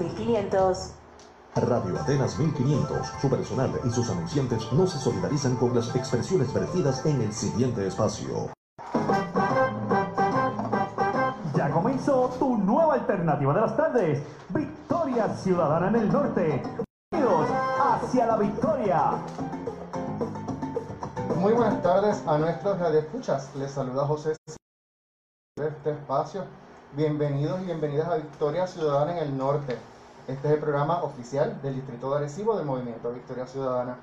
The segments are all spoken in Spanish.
1500. Radio Atenas 1500, su personal y sus anunciantes no se solidarizan con las expresiones vertidas en el siguiente espacio. Ya comenzó tu nueva alternativa de las tardes, Victoria Ciudadana en el Norte. Bienvenidos hacia la victoria. Muy buenas tardes a nuestros radioescuchas. Les saluda José de este espacio. Bienvenidos y bienvenidas a Victoria Ciudadana en el Norte. Este es el programa oficial del Distrito de Arecibo del Movimiento Victoria Ciudadana.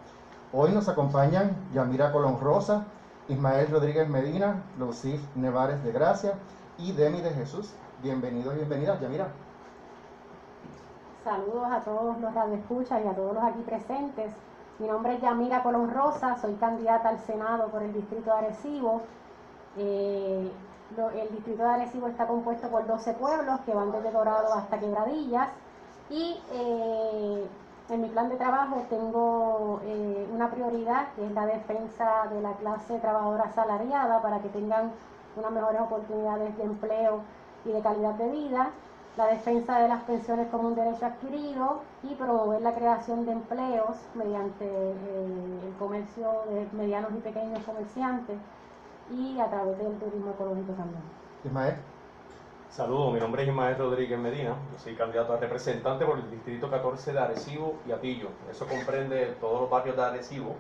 Hoy nos acompañan Yamira Colón Rosa, Ismael Rodríguez Medina, Lucif Nevares de Gracia y Demi de Jesús. Bienvenidos y bienvenidas, Yamira. Saludos a todos los radioescuchas y a todos los aquí presentes. Mi nombre es Yamira Colón Rosa, soy candidata al Senado por el Distrito de Arecibo. Eh, lo- el Distrito de Arecibo está compuesto por 12 pueblos que van desde Dorado hasta Quebradillas. Y eh, en mi plan de trabajo tengo eh, una prioridad que es la defensa de la clase trabajadora asalariada para que tengan unas mejores oportunidades de empleo y de calidad de vida, la defensa de las pensiones como un derecho adquirido y promover la creación de empleos mediante eh, el comercio de medianos y pequeños comerciantes y a través del turismo ecológico también. Saludos, mi nombre es Ismael Rodríguez Medina, yo soy candidato a representante por el Distrito 14 de Arecibo y Atillo. Eso comprende todos los barrios de Arecibo,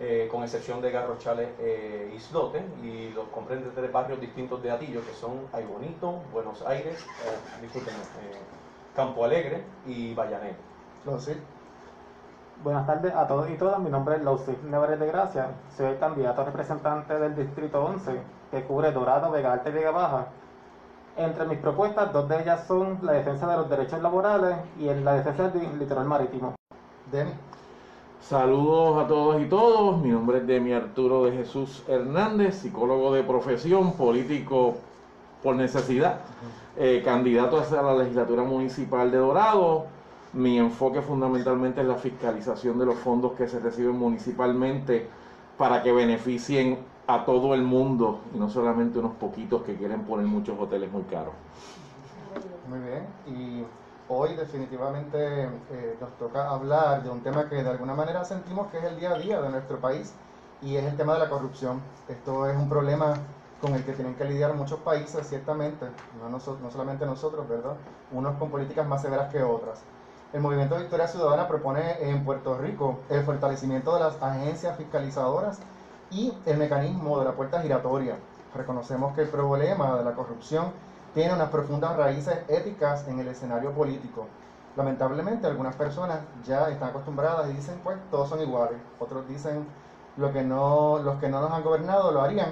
eh, con excepción de Garrochales e Islote, y los comprende tres barrios distintos de Atillo, que son Ay Bonito, Buenos Aires, eh, eh, Campo Alegre y Bayanet. Lucif. Buenas tardes a todos y todas. Mi nombre es Lausif Nevares de Gracia. Soy el candidato a representante del Distrito 11, que cubre Dorado, Vega Alta y Vega Baja. Entre mis propuestas, dos de ellas son la defensa de los derechos laborales y la defensa del litoral marítimo. Demi. Saludos a todos y todos. Mi nombre es Demi Arturo de Jesús Hernández, psicólogo de profesión, político por necesidad, eh, candidato hacia la legislatura municipal de Dorado. Mi enfoque fundamentalmente es la fiscalización de los fondos que se reciben municipalmente para que beneficien a todo el mundo y no solamente unos poquitos que quieren poner muchos hoteles muy caros. Muy bien. Y hoy definitivamente eh, nos toca hablar de un tema que de alguna manera sentimos que es el día a día de nuestro país y es el tema de la corrupción. Esto es un problema con el que tienen que lidiar muchos países, ciertamente, no, no solamente nosotros, ¿verdad? Unos con políticas más severas que otras. El Movimiento Victoria Ciudadana propone en Puerto Rico el fortalecimiento de las agencias fiscalizadoras y el mecanismo de la puerta giratoria. Reconocemos que el problema de la corrupción tiene unas profundas raíces éticas en el escenario político. Lamentablemente algunas personas ya están acostumbradas y dicen pues todos son iguales. Otros dicen lo que no, los que no nos han gobernado lo harían,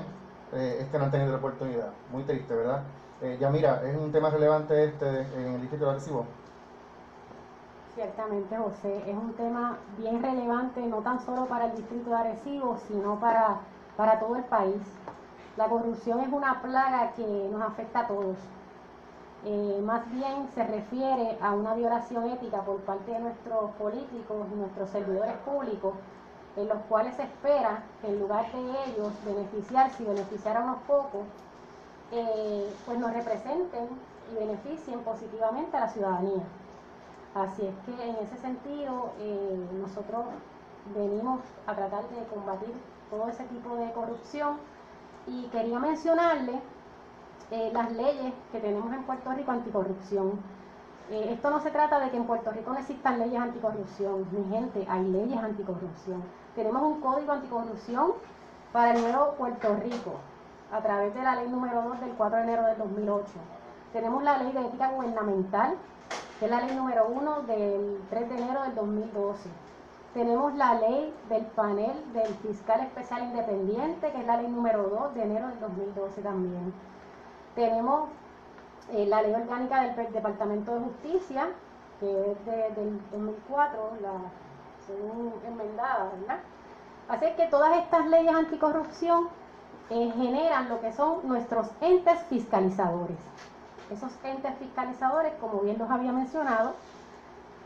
eh, es que no han tenido la oportunidad. Muy triste, ¿verdad? Eh, ya mira, es un tema relevante este en el de Arecibo. Ciertamente, José, es un tema bien relevante no tan solo para el distrito de Arecibo, sino para, para todo el país. La corrupción es una plaga que nos afecta a todos. Eh, más bien se refiere a una violación ética por parte de nuestros políticos y nuestros servidores públicos, en los cuales se espera que en lugar de ellos beneficiarse y beneficiar a unos pocos, eh, pues nos representen y beneficien positivamente a la ciudadanía. Así es que en ese sentido eh, nosotros venimos a tratar de combatir todo ese tipo de corrupción y quería mencionarle eh, las leyes que tenemos en Puerto Rico anticorrupción. Eh, esto no se trata de que en Puerto Rico no existan leyes anticorrupción, mi gente, hay leyes anticorrupción. Tenemos un código anticorrupción para el nuevo Puerto Rico a través de la ley número 2 del 4 de enero del 2008. Tenemos la ley de ética gubernamental que es la ley número 1 del 3 de enero del 2012. Tenemos la ley del panel del fiscal especial independiente, que es la ley número 2 de enero del 2012 también. Tenemos eh, la ley orgánica del Departamento de Justicia, que es de- del 2004, la, según enmendada, ¿verdad? Así que todas estas leyes anticorrupción eh, generan lo que son nuestros entes fiscalizadores. Esos entes fiscalizadores, como bien los había mencionado,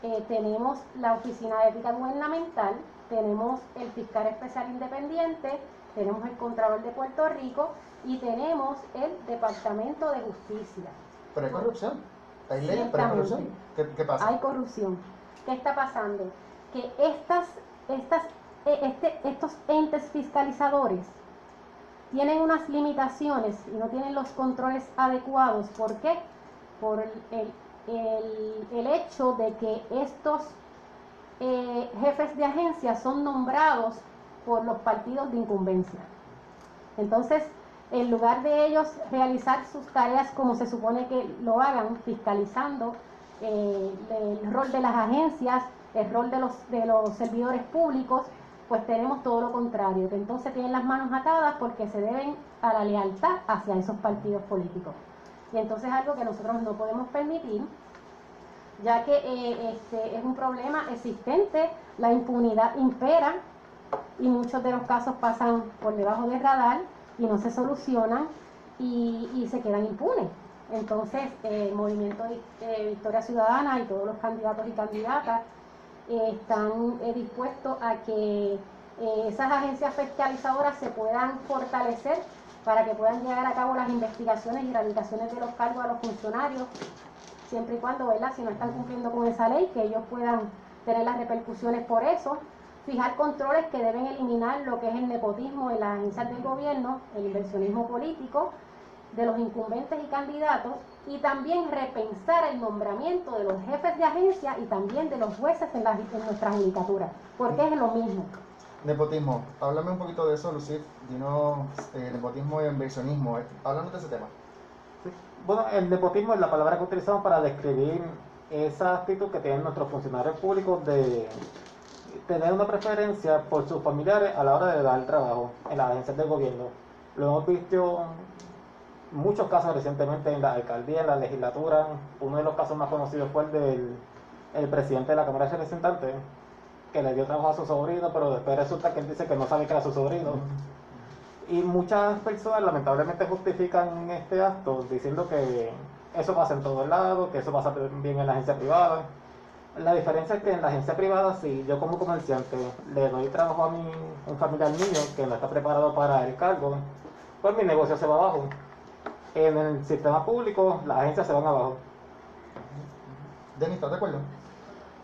eh, tenemos la Oficina de Ética Gubernamental, tenemos el Fiscal Especial Independiente, tenemos el Contralor de Puerto Rico y tenemos el Departamento de Justicia. Pero hay corrupción. Hay leyes, pero hay corrupción. ¿Qué, qué pasa? Hay corrupción. ¿Qué está pasando? Que estas, estas, eh, este, estos entes fiscalizadores tienen unas limitaciones y no tienen los controles adecuados. ¿Por qué? Por el, el- el- hecho de que estos eh, jefes de agencia son nombrados por los partidos de incumbencia. Entonces, en lugar de ellos realizar sus tareas como se supone que lo hagan, fiscalizando eh, el rol de las agencias, el rol de los, de los servidores públicos, pues tenemos todo lo contrario, que entonces tienen las manos atadas porque se deben a la lealtad hacia esos partidos políticos. Y entonces es algo que nosotros no podemos permitir, ya que eh, este, es un problema existente, la impunidad impera y muchos de los casos pasan por debajo del radar y no se solucionan y, y se quedan impunes. Entonces, eh, el movimiento eh, Victoria Ciudadana y todos los candidatos y candidatas eh, están eh, dispuestos a que eh, esas agencias fiscalizadoras se puedan fortalecer para que puedan llevar a cabo las investigaciones y erradicaciones de los cargos a los funcionarios, siempre y cuando, ¿verdad? Si no están cumpliendo con esa ley, que ellos puedan tener las repercusiones por eso. Fijar controles que deben eliminar lo que es el nepotismo en las agencias del gobierno, el inversionismo político de los incumbentes y candidatos y también repensar el nombramiento de los jefes de agencia y también de los jueces en, las- en nuestra judicatura, porque es lo mismo. Nepotismo. Háblame un poquito de eso, Lucid. Dinos eh, nepotismo y inversionismo. Eh, Háblanos de ese tema. Sí. Bueno, el nepotismo es la palabra que utilizamos para describir esa actitud que tienen nuestros funcionarios públicos de tener una preferencia por sus familiares a la hora de dar trabajo en las agencias del gobierno. Lo hemos visto muchos casos recientemente en la alcaldía, en la legislatura. Uno de los casos más conocidos fue el del el presidente de la Cámara de Representantes, que le dio trabajo a su sobrino, pero después resulta que él dice que no sabe que era su sobrino. Y muchas personas lamentablemente justifican este acto diciendo que eso pasa en todos lados, que eso pasa también en la agencia privada. La diferencia es que en la agencia privada, si yo como comerciante le doy trabajo a mi, un familiar mío que no está preparado para el cargo, pues mi negocio se va abajo. En el sistema público, las agencias se van abajo. Denis, ¿estás de acuerdo?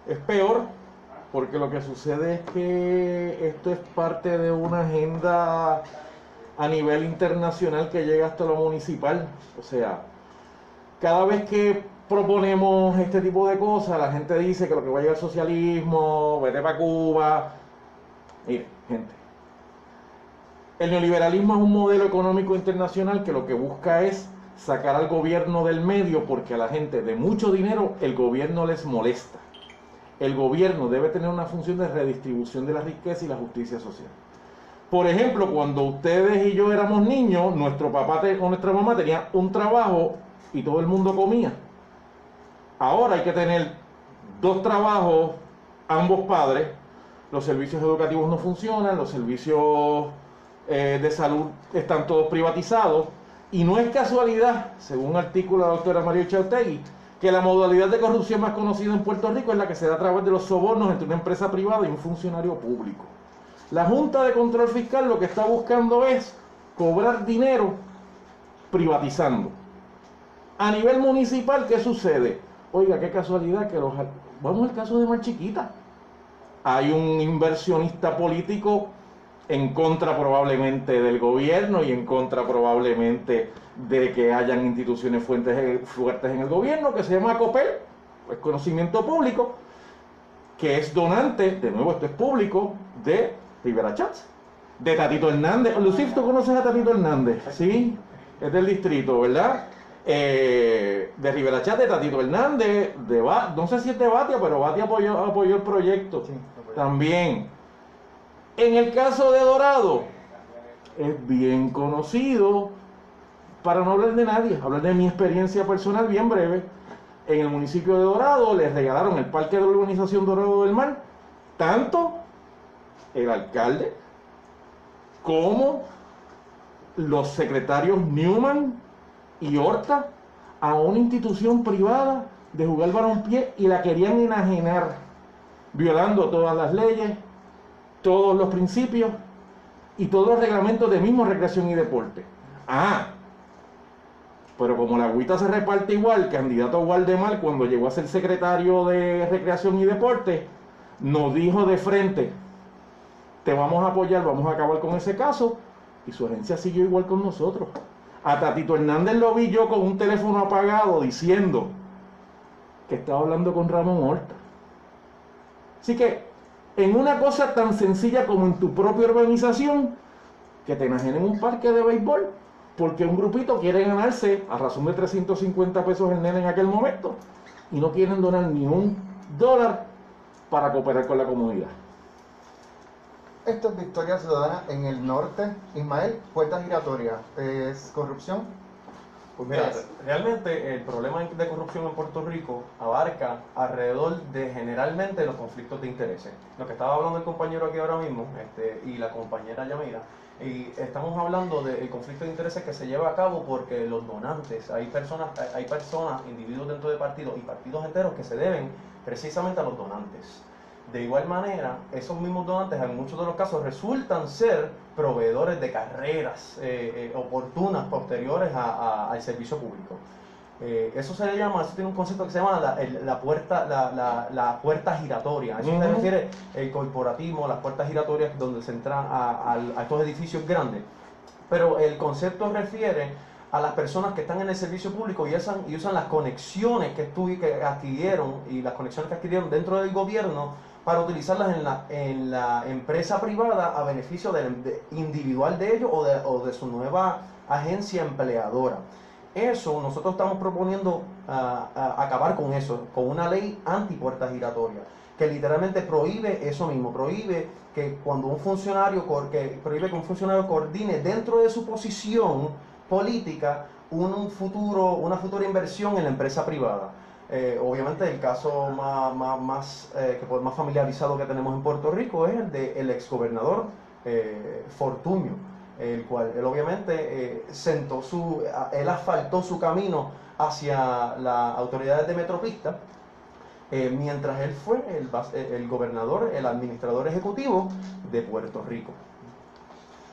Es peor porque lo que sucede es que esto es parte de una agenda a nivel internacional que llega hasta lo municipal. O sea, cada vez que proponemos este tipo de cosas, la gente dice que lo que va a llegar es socialismo, vete para Cuba. Mire, gente, el neoliberalismo es un modelo económico internacional que lo que busca es sacar al gobierno del medio porque a la gente de mucho dinero el gobierno les molesta. El gobierno debe tener una función de redistribución de la riqueza y la justicia social. Por ejemplo, cuando ustedes y yo éramos niños, nuestro papá o nuestra mamá tenía un trabajo y todo el mundo comía. Ahora hay que tener dos trabajos, ambos padres. Los servicios educativos no funcionan, los servicios eh, de salud están todos privatizados. Y no es casualidad, según artículo de la doctora María Chautegui, que la modalidad de corrupción más conocida en Puerto Rico es la que se da a través de los sobornos entre una empresa privada y un funcionario público. La Junta de Control Fiscal lo que está buscando es cobrar dinero privatizando. A nivel municipal, ¿qué sucede? Oiga, qué casualidad que los... Vamos al caso de Mar Chiquita. Hay un inversionista político en contra probablemente del gobierno y en contra probablemente de que hayan instituciones fuentes- fuertes en el gobierno, que se llama COPEL, es conocimiento público, que es donante, de nuevo esto es público, de Rivera Chats, de Tatito Hernández. Lucif, ¿tú conoces a Tatito Hernández? Sí, es del distrito, ¿verdad? Eh, de Rivera Chat, de Tatito Hernández, de Ba- no sé si es de Batia, pero Batia apoyó, apoyó el proyecto Sí, también. En el caso de Dorado, es bien conocido, para no hablar de nadie, hablar de mi experiencia personal bien breve. En el municipio de Dorado les regalaron el parque de la urbanización Dorado del Mar, tanto el alcalde como los secretarios Newman y Horta a una institución privada de jugar balompié y la querían enajenar, violando todas las leyes, todos los principios y todos los reglamentos de mismo recreación y deporte. Ah, Pero como la agüita se reparte igual, candidato Waldemar, cuando llegó a ser secretario de Recreación y Deporte, nos dijo de frente, te vamos a apoyar, vamos a acabar con ese caso, y su herencia siguió igual con nosotros. A Tatito Hernández lo vi yo con un teléfono apagado diciendo que estaba hablando con Ramón Horta. Así que en una cosa tan sencilla como en tu propia organización, que te enajenen un parque de béisbol, porque un grupito quiere ganarse a razón de 350 pesos el nene en aquel momento y no quieren donar ni un dólar para cooperar con la comunidad. Esto es Victoria Ciudadana en el norte. Ismael, puerta giratoria. ¿Es corrupción? Pues mira, realmente el problema de corrupción en Puerto Rico abarca alrededor de generalmente los conflictos de intereses. Lo que estaba hablando el compañero aquí ahora mismo este, y la compañera Yamira, y estamos hablando del conflicto de intereses que se lleva a cabo porque los donantes, hay personas, hay personas, individuos dentro de partidos y partidos enteros que se deben precisamente a los donantes. De igual manera, esos mismos donantes en muchos de los casos resultan ser proveedores de carreras eh, eh, oportunas posteriores al servicio público. Eh, eso se le llama, eso tiene un concepto que se llama la, puerta, la, puerta giratoria. A eso se refiere el corporativo, las puertas giratorias donde se entran a, estos edificios grandes. Pero el concepto refiere a las personas que están en el servicio público y usan, y usan las conexiones que, que adquirieron y las conexiones que adquirieron dentro del gobierno para utilizarlas en la, en la empresa privada a beneficio individual de ellos o de, o de, su nueva agencia empleadora. Eso nosotros estamos proponiendo ah, ah, acabar con eso, con una ley anti-puerta giratoria, que literalmente prohíbe eso mismo, prohíbe que cuando un funcionario, que prohíbe que un funcionario coordine dentro de su posición política un futuro, una futura inversión en la empresa privada. Eh, obviamente el caso más, más, más, eh, más familiarizado que tenemos en Puerto Rico es el del exgobernador eh, Fortunio, el cual él obviamente eh, sentó su, él asfaltó su camino hacia las autoridades de Metropista, mientras él fue el, el gobernador, el administrador ejecutivo de Puerto Rico.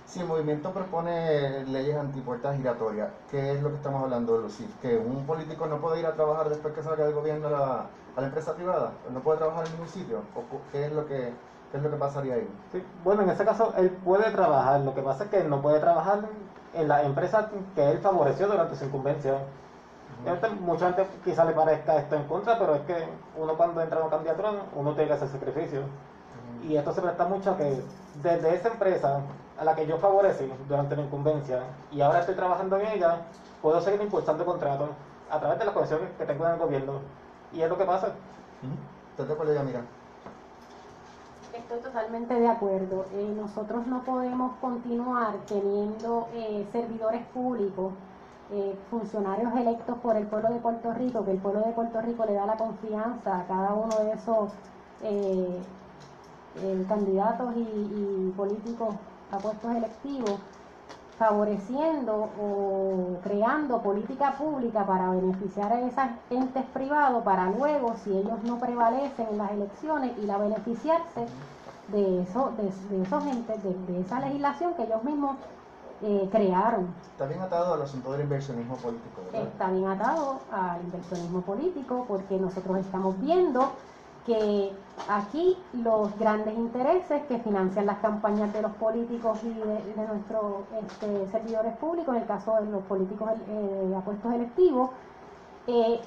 Si el movimiento propone leyes antipuertas giratorias, ¿qué es lo que estamos hablando, Lucif? ¿Que un político no puede ir a trabajar después que salga del gobierno a la, a la empresa privada? ¿No puede trabajar en ningún sitio? ¿O qué es lo que, qué es lo que pasaría ahí? Sí, bueno, en ese caso él puede trabajar, lo que pasa es que no puede trabajar en la empresa que él favoreció durante su incumbencia. mucha gente quizá le parezca esto en contra, pero es que uno cuando entra en un candidatura, uno tiene que hacer sacrificio. Y esto se presta mucho a que desde esa empresa a la que yo favorecí durante la incumbencia y ahora estoy trabajando en ella, puedo seguir impulsando contratos a través de las conexiones que tengo en el gobierno. Y es lo que pasa. ¿Te acuerdas ya, mira? Estoy totalmente de acuerdo. Eh, nosotros no podemos continuar teniendo eh, servidores públicos, eh, funcionarios electos por el pueblo de Puerto Rico, que el pueblo de Puerto Rico le da la confianza a cada uno de esos candidatos y políticos a puestos electivos, favoreciendo o creando política pública para beneficiar a esos entes privados para luego, si ellos no prevalecen en las elecciones, ir a beneficiarse de, eso, de, esos entes, de, esa legislación que ellos mismos eh, crearon. Está bien atado al asunto del inversionismo político. Está bien atado al inversionismo político porque nosotros estamos viendo que aquí los grandes intereses que financian las campañas de los políticos y de, nuestros este, servidores públicos, en el caso de los políticos eh, apuestos electivos, eh,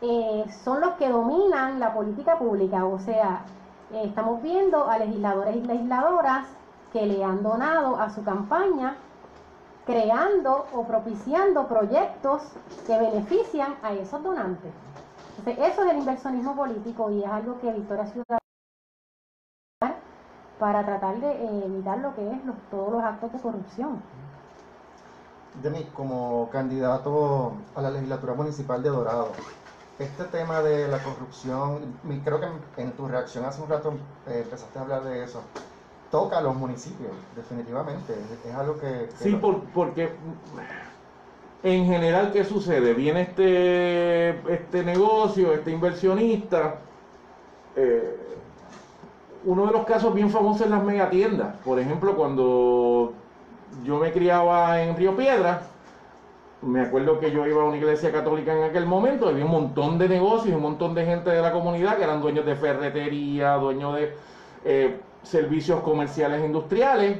eh, son los que dominan la política pública. O sea, estamos viendo a legisladores y legisladoras que le han donado a su campaña creando o propiciando proyectos que benefician a esos donantes eso es el inversionismo político y es algo que Victoria Ciudad para tratar de eh, evitar lo que es todos los actos de corrupción. Demi, como candidato a la legislatura municipal de Dorado, este tema de la corrupción, creo que en tu reacción hace un rato eh, empezaste a hablar de eso, toca a los municipios, definitivamente. Es, algo que... sí, porque en general, ¿qué sucede? Viene este, este negocio, este inversionista. Eh, uno de los casos bien famosos es las megatiendas. Por ejemplo, cuando yo me criaba en Río Piedra, me acuerdo que yo iba a una iglesia católica en aquel momento, había un montón de negocios, un montón de gente de la comunidad que eran dueños de ferretería, dueños de eh, servicios comerciales industriales.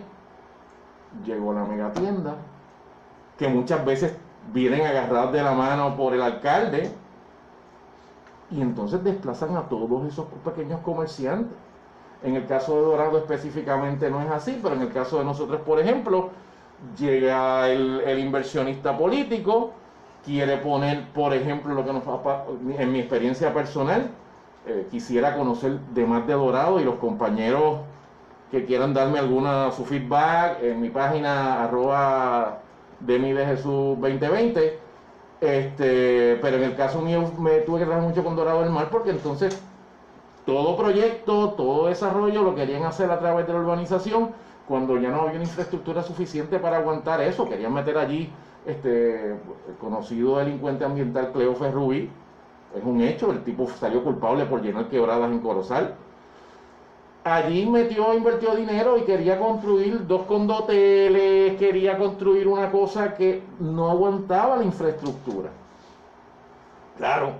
Llegó la megatienda, que muchas veces vienen agarrados de la mano por el alcalde, y entonces desplazan a todos esos pequeños comerciantes. En el caso de Dorado específicamente no es así, pero en el caso de nosotros, por ejemplo, llega el, inversionista político, quiere poner, por ejemplo, lo que nos en mi experiencia personal, eh, quisiera conocer de más de Dorado y los compañeros que quieran darme alguna su feedback en mi página arroba de mi de Jesús 2020. Este, pero en el caso mío me tuve que trabajar mucho con Dorado del Mar porque entonces todo proyecto, todo desarrollo lo querían hacer a través de la urbanización cuando ya no había una infraestructura suficiente para aguantar eso. Querían meter allí este el conocido delincuente ambiental Cleo Ferrubí. Es un hecho, el tipo salió culpable por llenar quebradas en Corozal. Allí metió, invirtió dinero y quería construir dos condoteles, quería construir una cosa que no aguantaba la infraestructura. Claro,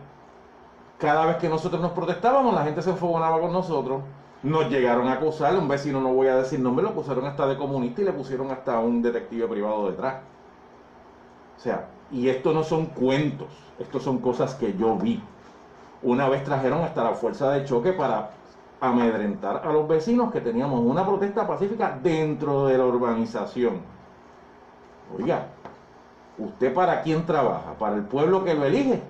cada vez que nosotros nos protestábamos, la gente se enfogonaba con nosotros. Nos llegaron a acusar, un vecino no voy a decir nombre, lo acusaron hasta de comunista y le pusieron hasta un detective privado detrás. O sea, y esto no son cuentos, esto son cosas que yo vi. Una vez trajeron hasta la fuerza de choque para amedrentar a los vecinos que teníamos una protesta pacífica dentro de la urbanización. Oiga, ¿usted para quién trabaja? ¿Para el pueblo que lo elige?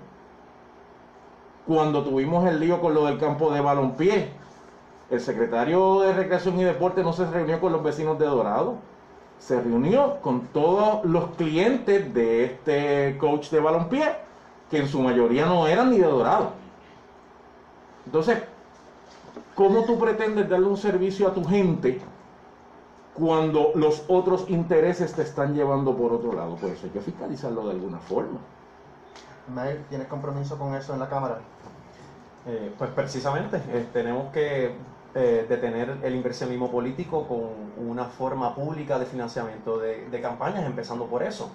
Cuando tuvimos el lío con lo del campo de balompié, el secretario de Recreación y Deporte no se reunió con los vecinos de Dorado, se reunió con todos los clientes de este coach de balompié, que en su mayoría no eran ni de Dorado. Entonces, ¿cómo tú pretendes darle un servicio a tu gente cuando los otros intereses te están llevando por otro lado? Pues hay que fiscalizarlo de alguna forma. Mael, ¿tienes compromiso con eso en la Cámara? Eh, pues precisamente, eh, tenemos que eh, detener el inversionismo político con una forma pública de financiamiento de, campañas, empezando por eso.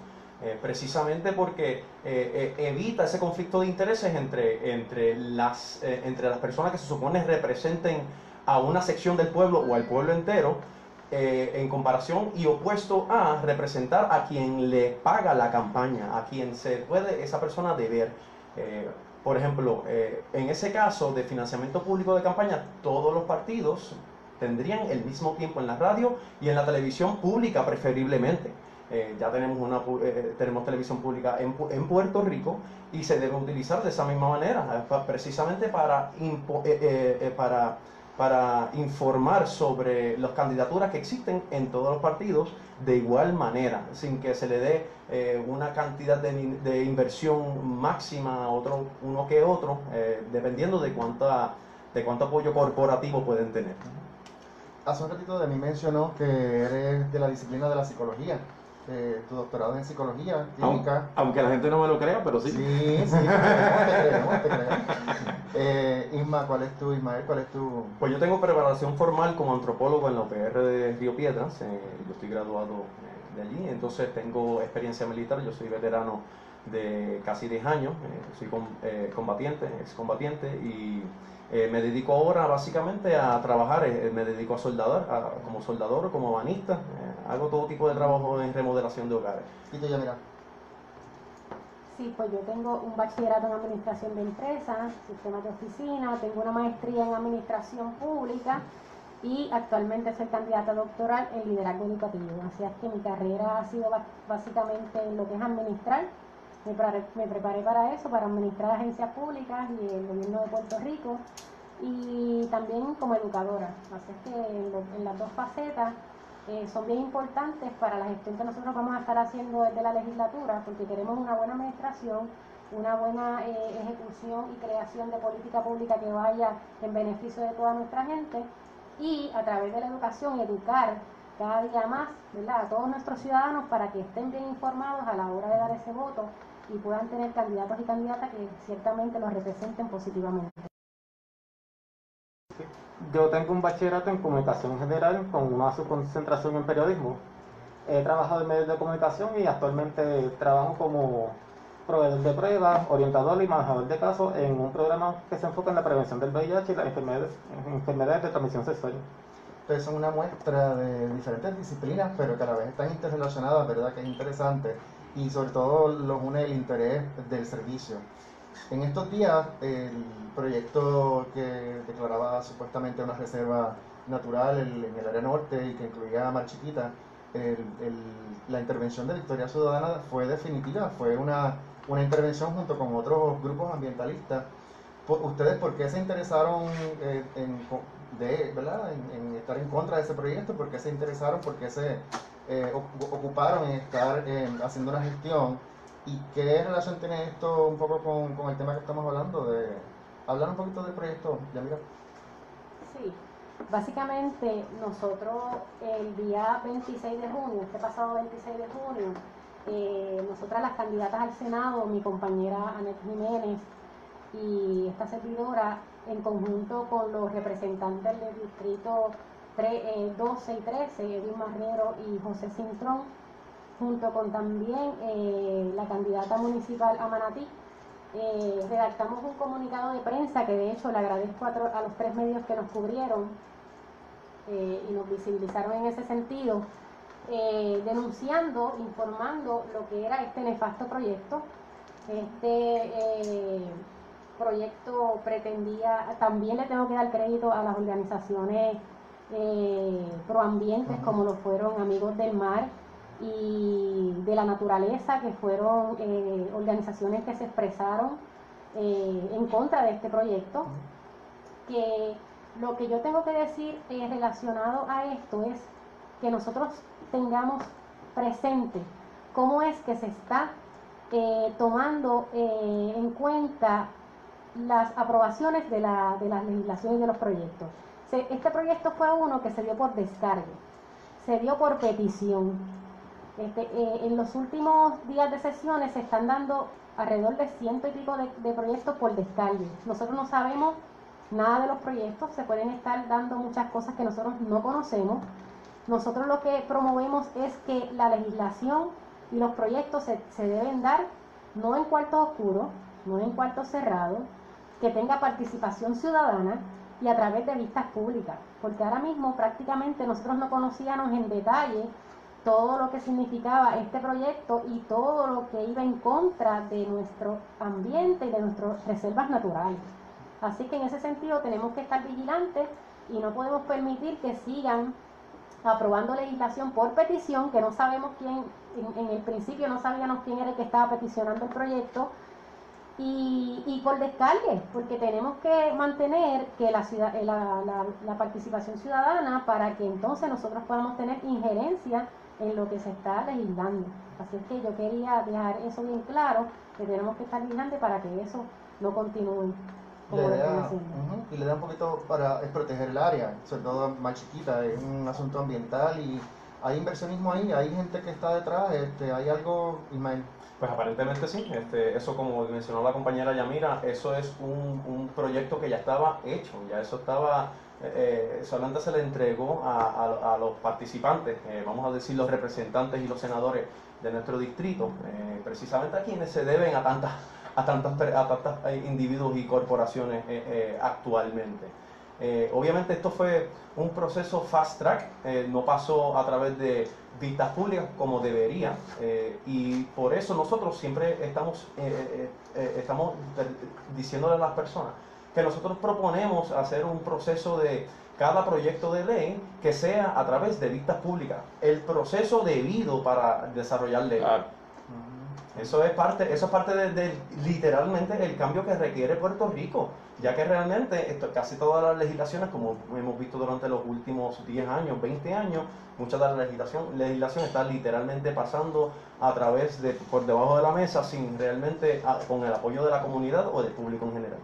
Precisamente porque evita ese conflicto de intereses entre, entre, las, entre las personas que se supone representen a una sección del pueblo o al pueblo entero, en comparación y opuesto a representar a quien le paga la campaña, a quien se puede esa persona deber. Por ejemplo, eh, en ese caso de financiamiento público de campaña, todos los partidos tendrían el mismo tiempo en la radio y en la televisión pública preferiblemente. Eh, ya tenemos, una, eh, tenemos televisión pública en, en, Puerto Rico y se debe utilizar de esa misma manera, precisamente para, para para informar sobre las candidaturas que existen en todos los partidos de igual manera, sin que se le dé eh, una cantidad de, inversión máxima a otro, uno que otro, eh, dependiendo de, cuánta, de cuánto apoyo corporativo pueden tener. Hace un ratito de mí mencionó que eres de la disciplina de la psicología. Eh, tu doctorado en psicología clínica. Aunque, la gente no me lo crea, pero sí. Sí, sí, te creemos, te creemos. Eh, Isma, ¿cuál es tu, Ismael, cuál es tu...? Pues yo tengo preparación formal como antropólogo en la UPR de Río Piedras, eh, yo estoy graduado de allí, entonces tengo experiencia militar, yo soy veterano de casi 10 años, soy combatiente, excombatiente y eh, me dedico ahora básicamente a trabajar, eh, me dedico a soldador, como soldador, como banista, eh, hago todo tipo de trabajo en remodelación de hogares. ¿Y tú ya mira? Sí, pues yo tengo un bachillerato en administración de empresas, sistemas de oficina, tengo una maestría en administración pública y actualmente soy candidata doctoral en liderazgo educativo. Así es que mi carrera ha sido básicamente lo que es administrar. Me preparé, me preparé para eso, para administrar agencias públicas y el gobierno de Puerto Rico y también como educadora. Así es que en, las dos facetas eh, son bien importantes para la gestión que nosotros vamos a estar haciendo desde la legislatura, porque queremos una buena administración, una buena eh, ejecución y creación de política pública que vaya en beneficio de toda nuestra gente y a través de la educación educar cada día más ¿verdad? a todos nuestros ciudadanos para que estén bien informados a la hora de dar ese voto y puedan tener candidatos y candidatas que ciertamente los representen positivamente. Yo tengo un bachillerato en comunicación general con una subconcentración en periodismo. He trabajado en medios de comunicación y actualmente trabajo como proveedor de pruebas, orientador y manejador de casos en un programa que se enfoca en la prevención del VIH y las enfermedades, enfermedades de transmisión sexual. Ustedes son una muestra de diferentes disciplinas, pero que a la vez están interrelacionadas, ¿verdad? Que es interesante. Y sobre todo los une el interés del servicio. En estos días, el proyecto que declaraba supuestamente una reserva natural en el área norte y que incluía Mar Chiquita, el, el, la intervención de Victoria Ciudadana fue definitiva, fue una, una intervención junto con otros grupos ambientalistas. ¿Ustedes por qué se interesaron eh, en, de, ¿verdad? En, en, estar en contra de ese proyecto? ¿Por qué se interesaron? ¿Por qué se eh, ocuparon en estar eh, haciendo una gestión? ¿Y qué relación tiene esto un poco con, con, el tema que estamos hablando? de Hablar un poquito del proyecto, Yamira. Sí, básicamente nosotros el día 26 de junio, este pasado 26 de junio, eh, nosotras las candidatas al Senado, mi compañera Anet Jiménez y esta servidora, en conjunto con los representantes del distrito 3, eh, 12 y 13, Edwin Marrero y José Cintrón, junto con también eh, la candidata municipal a Manatí, eh, redactamos un comunicado de prensa que de hecho le agradezco a, a los tres medios que nos cubrieron y nos visibilizaron en ese sentido, denunciando, informando lo que era este nefasto proyecto. Este proyecto pretendía, también le tengo que dar crédito a las organizaciones proambientes como lo fueron Amigos del Mar, y de la naturaleza, que fueron eh, organizaciones que se expresaron eh, en contra de este proyecto, que lo que yo tengo que decir eh, relacionado a esto es que nosotros tengamos presente cómo es que se está tomando en cuenta las aprobaciones de, la, de las legislaciones de los proyectos. este proyecto fue uno que se dio por descargo, se dio por petición este, eh, en los últimos días de sesiones se están dando alrededor de ciento y pico de, proyectos por descargue. Nosotros no sabemos nada de los proyectos, se pueden estar dando muchas cosas que nosotros no conocemos. Nosotros lo que promovemos es que la legislación y los proyectos se, se deben dar no en cuartos oscuros, no en cuartos cerrados, que tenga participación ciudadana y a través de vistas públicas, porque ahora mismo prácticamente nosotros no conocíamos en detalle todo lo que significaba este proyecto y todo lo que iba en contra de nuestro ambiente y de nuestras reservas naturales. Así que en ese sentido tenemos que estar vigilantes y no podemos permitir que sigan aprobando legislación por petición, que no sabemos quién, en, el principio no sabíamos quién era el que estaba peticionando el proyecto, y, y, por descargue, porque tenemos que mantener que la, ciudad, la, la, la, participación ciudadana para que entonces nosotros podamos tener injerencia en lo que se está legislando. Así es que yo quería dejar eso bien claro, que tenemos que estar vigilantes para que eso no continúe. Como la idea, y le da un poquito para es proteger el área, sobre todo más chiquita, es un asunto ambiental y hay inversionismo ahí, hay gente que está detrás, este, hay algo, Ismael. Pues aparentemente sí, este, eso como mencionó la compañera Yamira, eso es un, un proyecto que ya estaba hecho, ya eso estaba eh, solamente se le entregó a, a, los participantes, eh, vamos a decir los representantes y los senadores de nuestro distrito, eh, precisamente a quienes se deben a tantas a tantos a tantos eh, individuos y corporaciones actualmente. Obviamente esto fue un proceso fast track, no pasó a través de vistas públicas como debería y por eso nosotros siempre estamos, estamos diciéndole a las personas que nosotros proponemos hacer un proceso de cada proyecto de ley que sea a través de vistas públicas, el proceso debido para desarrollar ley. Eso es parte, eso es parte de, literalmente el cambio que requiere Puerto Rico, ya que realmente esto, casi todas las legislaciones, como hemos visto durante los últimos 10 años, 20 años, mucha de la legislación, legislación está literalmente pasando a través de, por debajo de la mesa, sin realmente, con el apoyo de la comunidad o del público en general.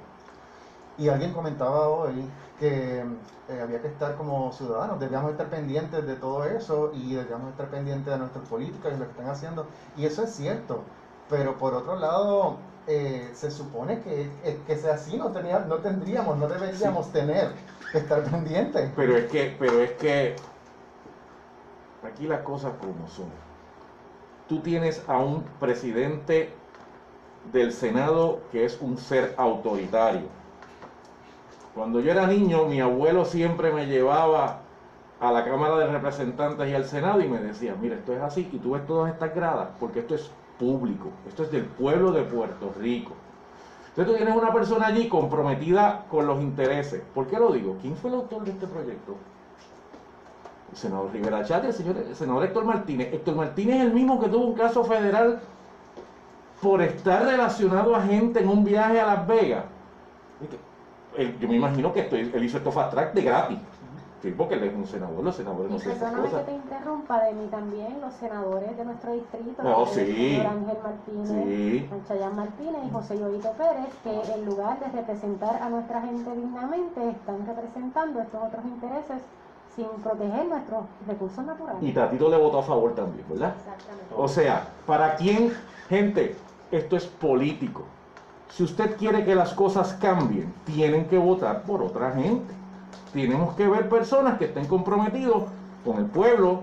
Y alguien comentaba hoy que eh, había que estar como ciudadanos, debíamos estar pendientes de todo eso y debíamos estar pendientes de nuestras políticas y lo que están haciendo. Y eso es cierto, pero por otro lado, eh, se supone que, eh, que sea así, no, tenía, no tendríamos, no deberíamos tener que estar pendientes. Pero es que, pero es que aquí las cosas como son. Tú tienes a un presidente del Senado que es un ser autoritario. Cuando yo era niño, mi abuelo siempre me llevaba a la Cámara de Representantes y al Senado y me decía, mira, esto es así y tú ves todas estas gradas porque esto es público, esto es del pueblo de Puerto Rico. Entonces tú tienes una persona allí comprometida con los intereses. ¿Por qué lo digo? ¿Quién fue el autor de este proyecto? El senador Rivera Chat el, señor, el senador Héctor Martínez. Héctor Martínez es el mismo que tuvo un caso federal por estar relacionado a gente en un viaje a Las Vegas. Yo me imagino que esto, él hizo esto fast track de gratis. Sí, porque él es un senador, los senadores no esas perdóname que te interrumpa, de mí también, los senadores de nuestro distrito, Oh, el señor Ángel Martínez, Sí. Chayán Martínez y José Llorito Pérez, que en lugar de representar a nuestra gente dignamente, están representando estos otros intereses sin proteger nuestros recursos naturales. Y Tatito le votó a favor también, ¿verdad? Exactamente. O sea, ¿para quién? Gente, esto es político. Si usted quiere que las cosas cambien, tienen que votar por otra gente. Tenemos que ver personas que estén comprometidos con el pueblo,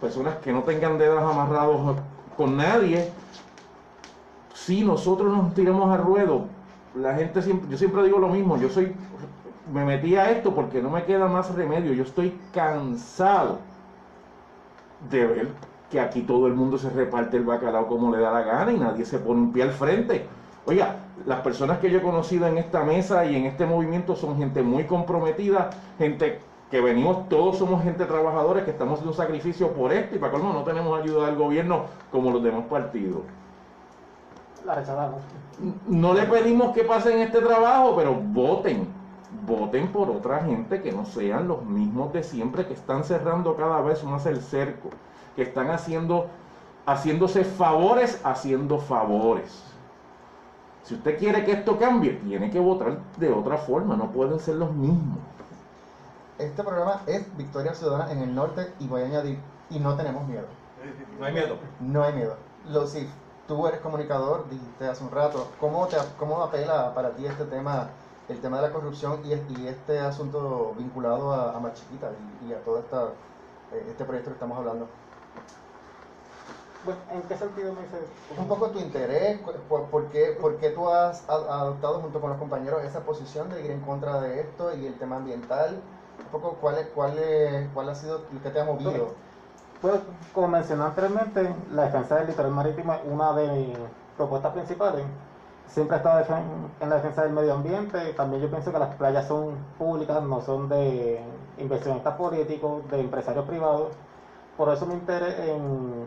personas que no tengan dedos amarrados con nadie. Si nosotros nos tiramos al ruedo, la gente siempre, yo siempre digo lo mismo, yo soy, me metí a esto porque no me queda más remedio, yo estoy cansado de ver que aquí todo el mundo se reparte el bacalao como le da la gana y nadie se pone un pie al frente. Oiga, las personas que yo he conocido en esta mesa y en este movimiento son gente muy comprometida, gente que venimos, todos somos gente trabajadores que estamos haciendo un sacrificio por esto y para colmo no tenemos ayuda del gobierno como los demás partidos. La rechazamos. No le pedimos que pasen este trabajo, pero voten. Voten por otra gente que no sean los mismos de siempre, que están cerrando cada vez más el cerco, que están haciendo, haciéndose favores, haciendo favores. Si usted quiere que esto cambie, tiene que votar de otra forma, no pueden ser los mismos. Este programa es Victoria Ciudadana en el norte y voy a añadir, y no tenemos miedo. No hay miedo. No hay miedo. Lucif, tú eres comunicador, dijiste hace un rato, ¿cómo, te, cómo apela para ti este tema, el tema de la corrupción y, y este asunto vinculado a, a Mar Chiquita y, y a todo esta, eh, este proyecto que estamos hablando? Bueno, ¿en qué sentido me dices? Un poco tu interés, por, por qué, por qué tú has adoptado junto con los compañeros esa posición de ir en contra de esto y el tema ambiental. Un poco cuál, es- cuál, es- cuál ha sido lo que te ha movido. Pues, como mencioné anteriormente, la defensa del litoral marítimo es una de mis propuestas principales. Siempre he estado en la defensa del medio ambiente. También yo pienso que las playas son públicas, no son de inversionistas políticos, de empresarios privados. Por eso mi interés en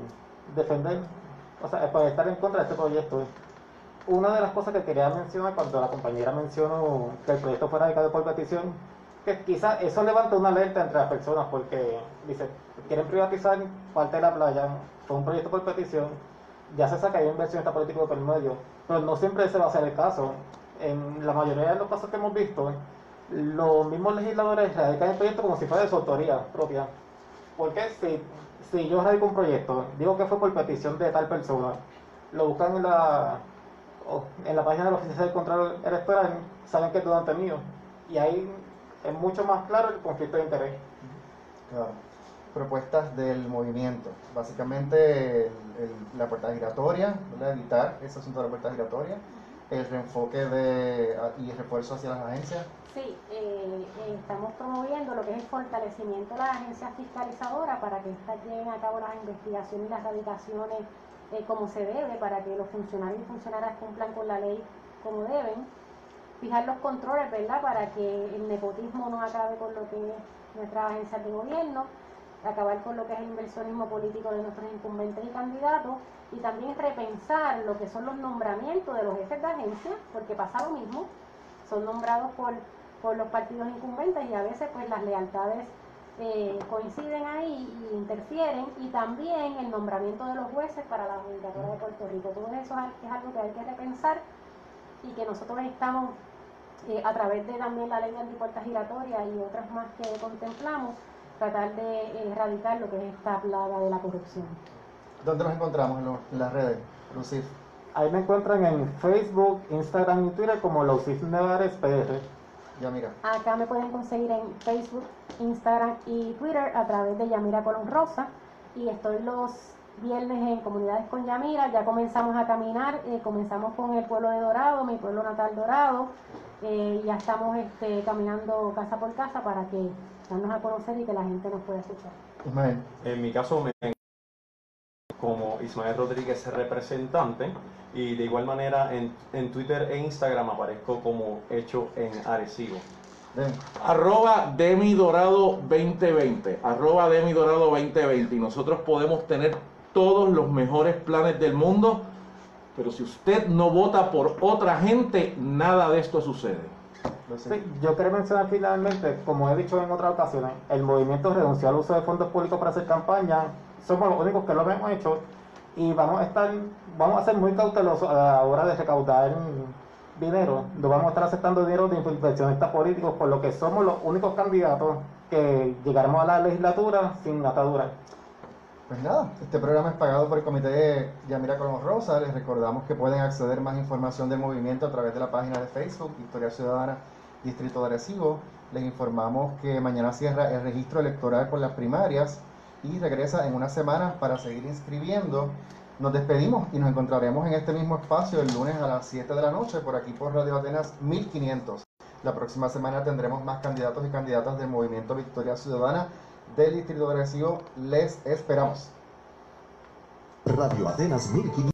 defender, o sea, para estar en contra de este proyecto. Una de las cosas que quería mencionar cuando la compañera mencionó que el proyecto fuera radicado por petición, que quizás eso levanta una alerta entre las personas porque dice, quieren privatizar parte de la playa, fue un proyecto por petición, ya se saca hay un inversionista político por medio, pero no siempre ese va a ser el caso. En la mayoría de los casos que hemos visto, los mismos legisladores radican el proyecto como si fuera de su autoría propia. Porque si, si yo radico un proyecto, digo que fue por petición de tal persona, lo buscan en la, en la página de la Oficina del Control Electoral, saben que es donante mío. Y ahí es mucho más claro el conflicto de interés. Claro. Propuestas del movimiento. Básicamente la puerta giratoria, ¿verdad? evitar ese asunto de la puerta giratoria, el reenfoque de, a- y el refuerzo hacia las agencias. Eh, estamos promoviendo lo que es el fortalecimiento de las agencias fiscalizadoras para que éstas lleven a cabo las investigaciones y las radicaciones eh, como se debe, para que los funcionarios y funcionarias cumplan con la ley como deben. Fijar los controles, ¿verdad?, para que el nepotismo no acabe con lo que es nuestras agencias de gobierno, acabar con lo que es el inversionismo político de nuestros incumbentes y candidatos, y también repensar lo que son los nombramientos de los jefes de agencia, porque pasa lo mismo, son nombrados por, por los partidos incumbentes y a veces pues las lealtades eh, coinciden ahí y interfieren y también el nombramiento de los jueces para la Judicatura de Puerto Rico. Todo eso es al- es algo que hay que repensar y que nosotros estamos eh, a través de también la ley de antipuertas giratorias y otras más que contemplamos, tratar de erradicar lo que es esta plaga de la corrupción. ¿Dónde nos encontramos en, lo- en las redes, Lucif? Ahí me encuentran en Facebook, Instagram y Twitter como Lausif Nevares PR. Ya mira. Acá me pueden conseguir en Facebook, Instagram y Twitter a través de Yamira Colón Rosa. y estoy los viernes en comunidades con Yamira, ya comenzamos a caminar, eh, comenzamos con el pueblo de Dorado, mi pueblo natal Dorado, eh, ya estamos este, caminando casa por casa para que darnos a conocer y que la gente nos pueda escuchar. Ismael. En mi caso me como Ismael Rodríguez representante y de igual manera en, en Twitter e Instagram aparezco como hecho en Arecibo. Ven. Arroba Demi Dorado 2020. Arroba Demi Dorado 2020. Y nosotros podemos tener todos los mejores planes del mundo, pero si usted no vota por otra gente, nada de esto sucede. Sí, yo quería mencionar finalmente, como he dicho en otras ocasiones, el movimiento renunció al uso de fondos públicos para hacer campaña. Somos los únicos que lo hemos hecho y vamos a estar, vamos a ser muy cautelosos a la hora de recaudar dinero. No vamos a estar aceptando dinero de inversionistas políticos, por lo que somos los únicos candidatos que llegaremos a la legislatura sin atadura. Pues nada, este programa es pagado por el Comité Yamira Colón Rosa. Les recordamos que pueden acceder más información del movimiento a través de la página de Facebook, Victoria Ciudadana Distrito de Arecibo. Les informamos que mañana cierra el registro electoral por las primarias y regresa en unas semanas para seguir inscribiendo. Nos despedimos y nos encontraremos en este mismo espacio el lunes a las 7 de la noche por aquí por Radio Atenas 1500. La próxima semana tendremos más candidatos y candidatas del movimiento Victoria Ciudadana del Distrito de. Les esperamos. Radio Atenas 1500.